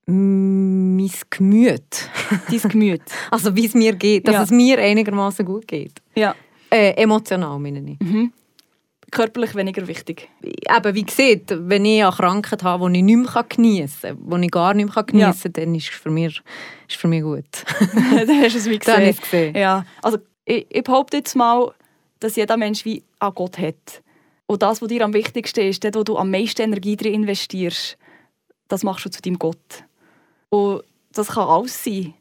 mein Gemüt. Dein Gemüt. Also wie es mir geht, dass Ja. es mir einigermaßen gut geht. Ja. Äh, emotional meine ich. Körperlich weniger wichtig. Eben, wie gesagt, wenn ich eine Krankheit habe, die ich nicht mehr geniessen kann, die ich gar nicht mehr geniessen kann, dann ist es für mich, ist für mich gut. da hast du es wie gesehen. ich es gesehen. Ja. Also, ich, ich behaupte jetzt mal, dass jeder Mensch wie an Gott hat. Und das, was dir am wichtigsten ist, dort, wo du am meisten Energie drin investierst, das machst du zu deinem Gott. Und das kann alles sein.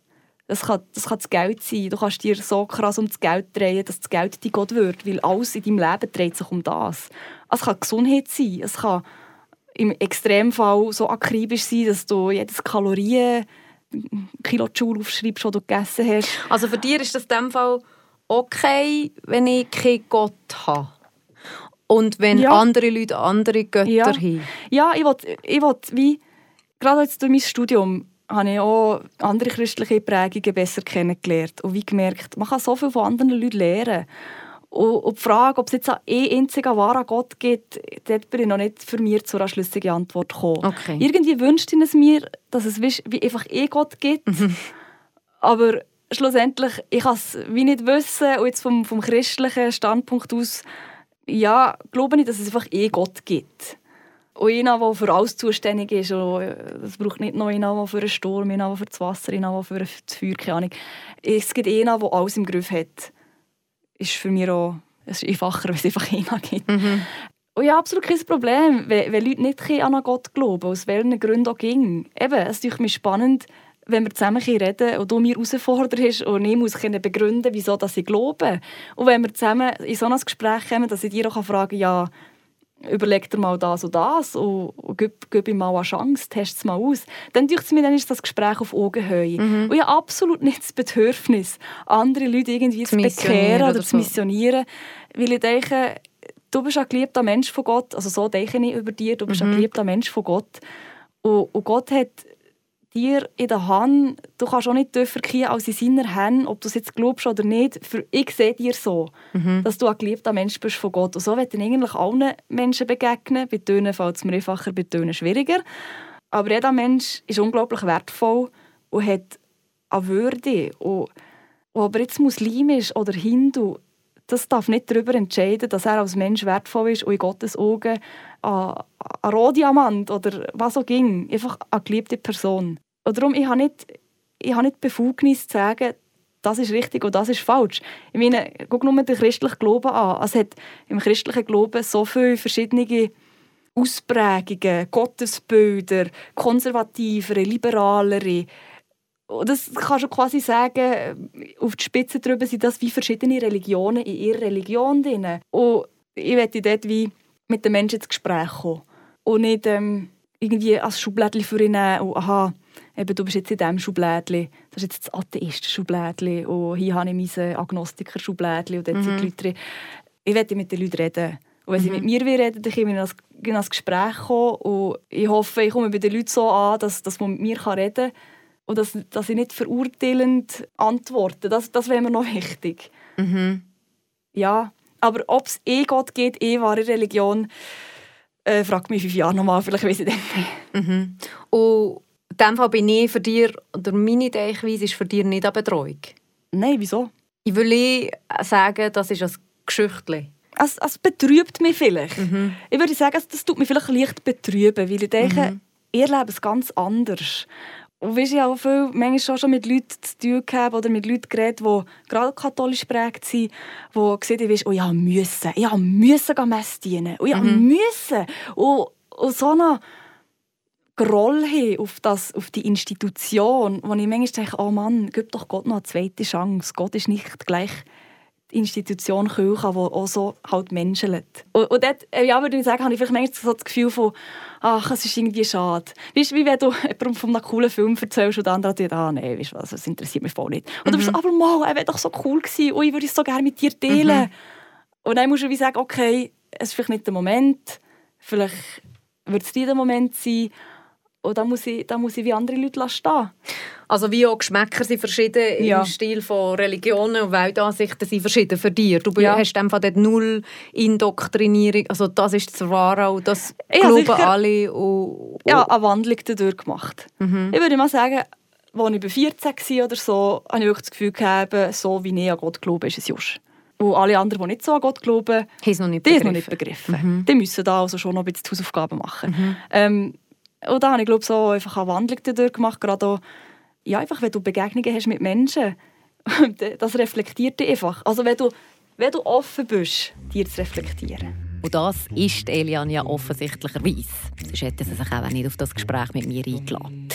Das kann, das kann das Geld sein. Du kannst dir so krass um das Geld drehen, dass das Geld dein Gott wird. Weil alles in deinem Leben dreht sich um das. Es kann Gesundheit sein. Es kann im Extremfall so akribisch sein, dass du jedes Kalorien Kilojoule aufschreibst, das du gegessen hast. Also für dich ist das in dem Fall okay, wenn ich keinen Gott habe. Und wenn Ja. andere Leute andere Götter Ja. haben. Ja, ich will, ich will wie, gerade jetzt durch mein Studium habe ich auch andere christliche Prägungen besser kennengelernt und wie gemerkt, man kann so viel von anderen Leuten lernen. Und, die Frage, ob es jetzt einen einzigen wahren Gott gibt, dort bin ich noch nicht für mich zu einer schlüssigen Antwort gekommen. Okay. Irgendwie wünscht ich es mir, dass es wie einfach einen Gott gibt. Aber schlussendlich, ich kann es wie nicht wissen und jetzt vom, vom christlichen Standpunkt aus, ja, glaube ich, dass es einfach einen Gott gibt. Und einer, der für alles zuständig ist. es braucht nicht noch einen, der für einen Sturm, einen, der für das Wasser, einen, der für das Feuer, keine Ahnung. Es gibt einen, der alles im Griff hat. Ist für mich auch es ist einfacher, wenn es einfach einen gibt. Mhm. Und ja, absolut kein Problem, wenn, wenn Leute nicht an Gott glauben, aus welchen Gründen auch ging. Eben, es ist mich spannend, wenn wir zusammen reden und du mir herausforderst und ich muss begründen, wieso dass ich glaube. Und wenn wir zusammen in so ein Gespräch kommen, dass ich dir auch fragen kann, ja, überleg dir mal das und das und, und gib, gib ihm mal eine Chance, test es mal aus. Dann denke mir, dann ist das Gespräch auf Augenhöhe. Mhm. Und ich habe absolut nicht das Bedürfnis, andere Leute irgendwie zu, zu bekehren oder, oder zu missionieren, weil ich denke, du bist ein geliebter Mensch von Gott, also so denke ich über dir, du bist mhm. ein geliebter Mensch von Gott. Und, und Gott hat dir in der Hand, du kannst auch nicht verkehren als in seiner Hand, ob du es jetzt glaubst oder nicht. Für, ich sehe dir so, mhm. dass du ein geliebter Mensch bist von Gott. Und so wird ich eigentlich allen Menschen begegnen. Bei Tönen fällt es mir einfacher, bei Tönen schwieriger. Aber jeder Mensch ist unglaublich wertvoll und hat eine Würde. Und ob er jetzt Muslim ist oder Hindu, das darf nicht darüber entscheiden, dass er als Mensch wertvoll ist und in Gottes Augen ein, ein Rohdiamant oder was auch ging. Einfach eine geliebte Person. Und darum, ich habe nicht, ich habe nicht Befugnis zu sagen, das ist richtig und das ist falsch. Ich meine, guck nur den christlichen Glauben an. Es hat im christlichen Glauben so viele verschiedene Ausprägungen, Gottesbilder, konservativere, liberalere. Und das kannst du quasi sagen, auf die Spitze drüber sind das wie verschiedene Religionen in ihrer Religion drin. Und ich möchte dort wie mit den Menschen ins Gespräch kommen. Und nicht ähm, irgendwie als Schublädchen für ihn nehmen und aha, eben, du bist jetzt in diesem Schublädchen, das ist jetzt das Atheisten-Schublädchen und hier habe ich mein Agnostiker-Schublädchen und dort mhm. sind die Leute drin. Ich möchte mit den Leuten reden. Und wenn mhm. sie mit mir reden, dann können wir in ein Gespräch kommen und ich hoffe, ich komme bei den Leuten so an, dass, dass man mit mir reden kann und dass, dass ich nicht verurteilend antworte. Das, das wäre mir noch wichtig. Mhm. Ja, aber ob es eh Gott geht, eh wahre Religion, äh, fragt mich fünf Jahre nochmal, vielleicht weiß ich dann nicht. Mhm. Und in dem Fall bin ich für dich, oder meine Denkweise ist für dich nicht eine Betreuung? Nein, wieso? Ich will eh sagen, das ist ein Geschichtchen. Es, es betrübt mich vielleicht. Mhm. Ich würde sagen, das tut mich vielleicht leicht betrüben, weil ich denke, mhm. ihr lebt es ganz anders. Und weißt, ich habe viel, manchmal schon mit Leuten zu tun gehabt oder mit Leuten geredet, die gerade katholisch geprägt sind, die gesehen haben, oh, ich musste, ich musste Mess dienen. Und ich mhm. musste. Und, und so eine Groll haben auf, das, auf die Institution, wo ich manchmal denke, oh Mann, gib doch Gott noch eine zweite Chance. Gott ist nicht gleich die Institution Kirche, die auch so halt menschelt. Und, und dort, äh, ja, würde ich sagen, habe ich vielleicht manchmal so das Gefühl von, ach, es ist irgendwie schade. Weißt du, wie wenn du jemandem von einem coolen Film erzählst und der andere sagt, ah, nein, weißt du was, das interessiert mich voll nicht. Und mhm. du bist aber mal, er wäre doch so cool gewesen und ich würde es so gerne mit dir teilen. Mhm. Und dann musst du wie sagen, okay, es ist vielleicht nicht der Moment, vielleicht wird es nicht der Moment sein, und da muss ich, da muss ich wie andere Leute stehen Also wie auch Geschmäcker sind verschieden ja. im Stil von Religionen und Weltansichten sind verschieden für dich. Du ja. hast einfach dort null Indoktrinierung, also das ist das Wahre und das ja, glauben alle. Und, und ja, eine Wandlung dadurch gemacht. Mhm. Ich würde mal sagen, als ich bei 14 war oder so, habe ich wirklich das Gefühl gehabt, so wie ich an Gott glaube, ist es just. Und alle anderen, die nicht so an Gott glauben, haben es noch nicht begriffen. Noch nicht begriffen. Mhm. Die müssen da also schon noch ein bisschen Hausaufgaben machen. Mhm. Ähm, und da habe ich glaube so einfach eine Wandlung dadurch gemacht, gerade auch, ja, einfach, wenn du Begegnungen hast mit Menschen, das reflektiert dich einfach. Also wenn du, wenn du offen bist, dir zu reflektieren. Und das ist Elian ja offensichtlicherweise. Sonst hätte sie sich auch nicht auf das Gespräch mit mir eingeladen.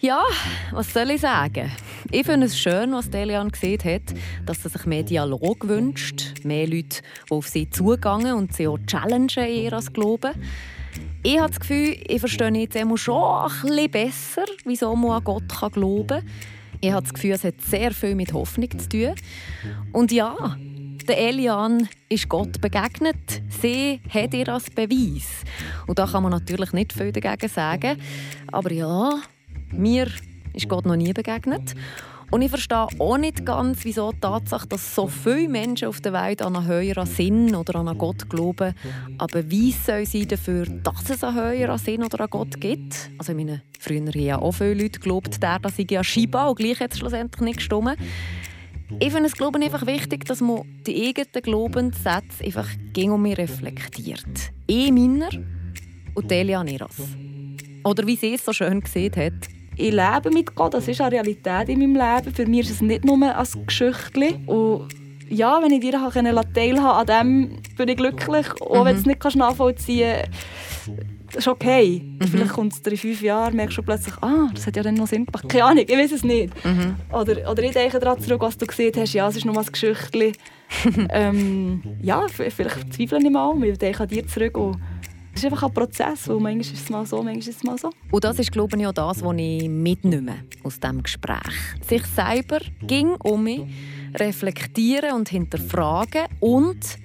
Ja, was soll ich sagen? Ich finde es schön, was Elian gesehen hat, dass er sich mehr Dialog wünscht, mehr Leute, die auf sie zugehen und sie auch challengen in ihr Glauben. Ich habe das Gefühl, ich verstehe jetzt schon ein bisschen besser, wieso man an Gott glauben kann. Ich habe das Gefühl, es hat sehr viel mit Hoffnung zu tun. Und ja, der Elian ist Gott begegnet. Sie hat ihr als Beweis. Und da kann man natürlich nicht viel dagegen sagen. Aber ja, mir ist Gott noch nie begegnet. Und ich verstehe auch nicht ganz, wieso die Tatsache, dass so viele Menschen auf der Welt an einen höheren Sinn oder an einen Gott glauben, aber wie soll sie dafür, dass es einen höheren Sinn oder einen Gott gibt? Also ich meine, früher haben ja auch viele Leute geglaubt, der, dass ich ja Shiba und gleich hat es schlussendlich nicht gestimmt. Ich finde es Glauben einfach wichtig, dass man die eigenen Glaubenssätze einfach gegen um mich reflektiert. Eh meiner und Delia Neras. Oder wie sie es so schön gesehen hat. Ich lebe mit Gott, das ist eine Realität in meinem Leben. Für mich ist es nicht nur ein Geschichtchen. Und ja, wenn ich dir teilhaben an dem bin ich glücklich. Auch wenn du es mhm. nicht nachvollziehen kannst, ist okay. Mhm. Vielleicht kommt es in fünf Jahren, merkst du plötzlich, ah, das hat ja dann noch Sinn gemacht. Keine Ahnung, ich weiß es nicht. Mhm. Oder, oder ich denke daran zurück, was du gesehen hast, ja, es ist nur ein Geschichtchen. ähm, ja, vielleicht zweifle ich mal, ich denke an dir zurück und es ist einfach ein Prozess, wo manchmal ist es mal so, manchmal ist es mal so. Und das ist, glaube ich, auch das, was ich mitnehme aus diesem Gespräch. Sich selber ging um mich reflektieren und hinterfragen und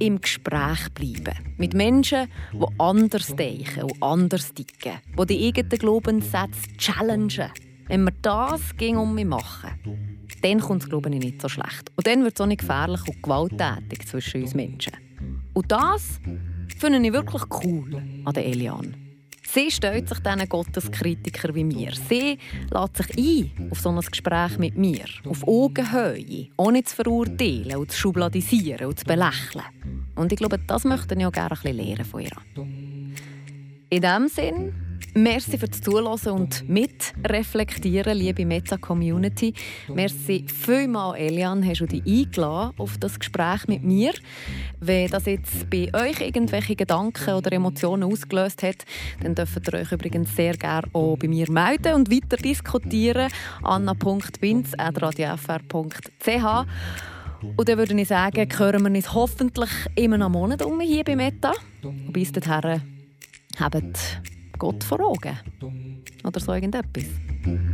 im Gespräch bleiben. Mit Menschen, die anders denken und anders ticken, die die eigenen Glaubenssätze challengen. Wenn wir das ging um mich machen, dann kommt es, glaube ich, nicht so schlecht. Und dann wird es auch nicht gefährlich und gewalttätig zwischen uns Menschen. Und das finde ich wirklich cool an der Eliane. Sie stellt sich diesen Gotteskritiker wie mir. Sie lässt sich ein auf so ein Gespräch mit mir. Auf Augenhöhe. Ohne zu verurteilen und zu schubladisieren und zu belächeln. Und ich glaube, das möchte ich auch gerne ein bisschen lernen von ihr. In diesem Sinne Merci fürs Zuhören und mitreflektieren, liebe Meta-Community. Merci vielmals, Elian, hast du dich eingeladen auf das Gespräch mit mir. Wenn das jetzt bei euch irgendwelche Gedanken oder Emotionen ausgelöst hat, dann dürft ihr euch übrigens sehr gerne auch bei mir melden und weiter diskutieren. anna.binz.radiofr.ch und dann würde ich sagen, hören wir uns hoffentlich immer noch Monat um hier bei Meta. Und bis dahin, habt Gott vor Augen. Oder so irgendetwas.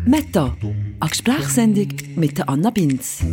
Meta, eine Gesprächssendung mit Anna Binz.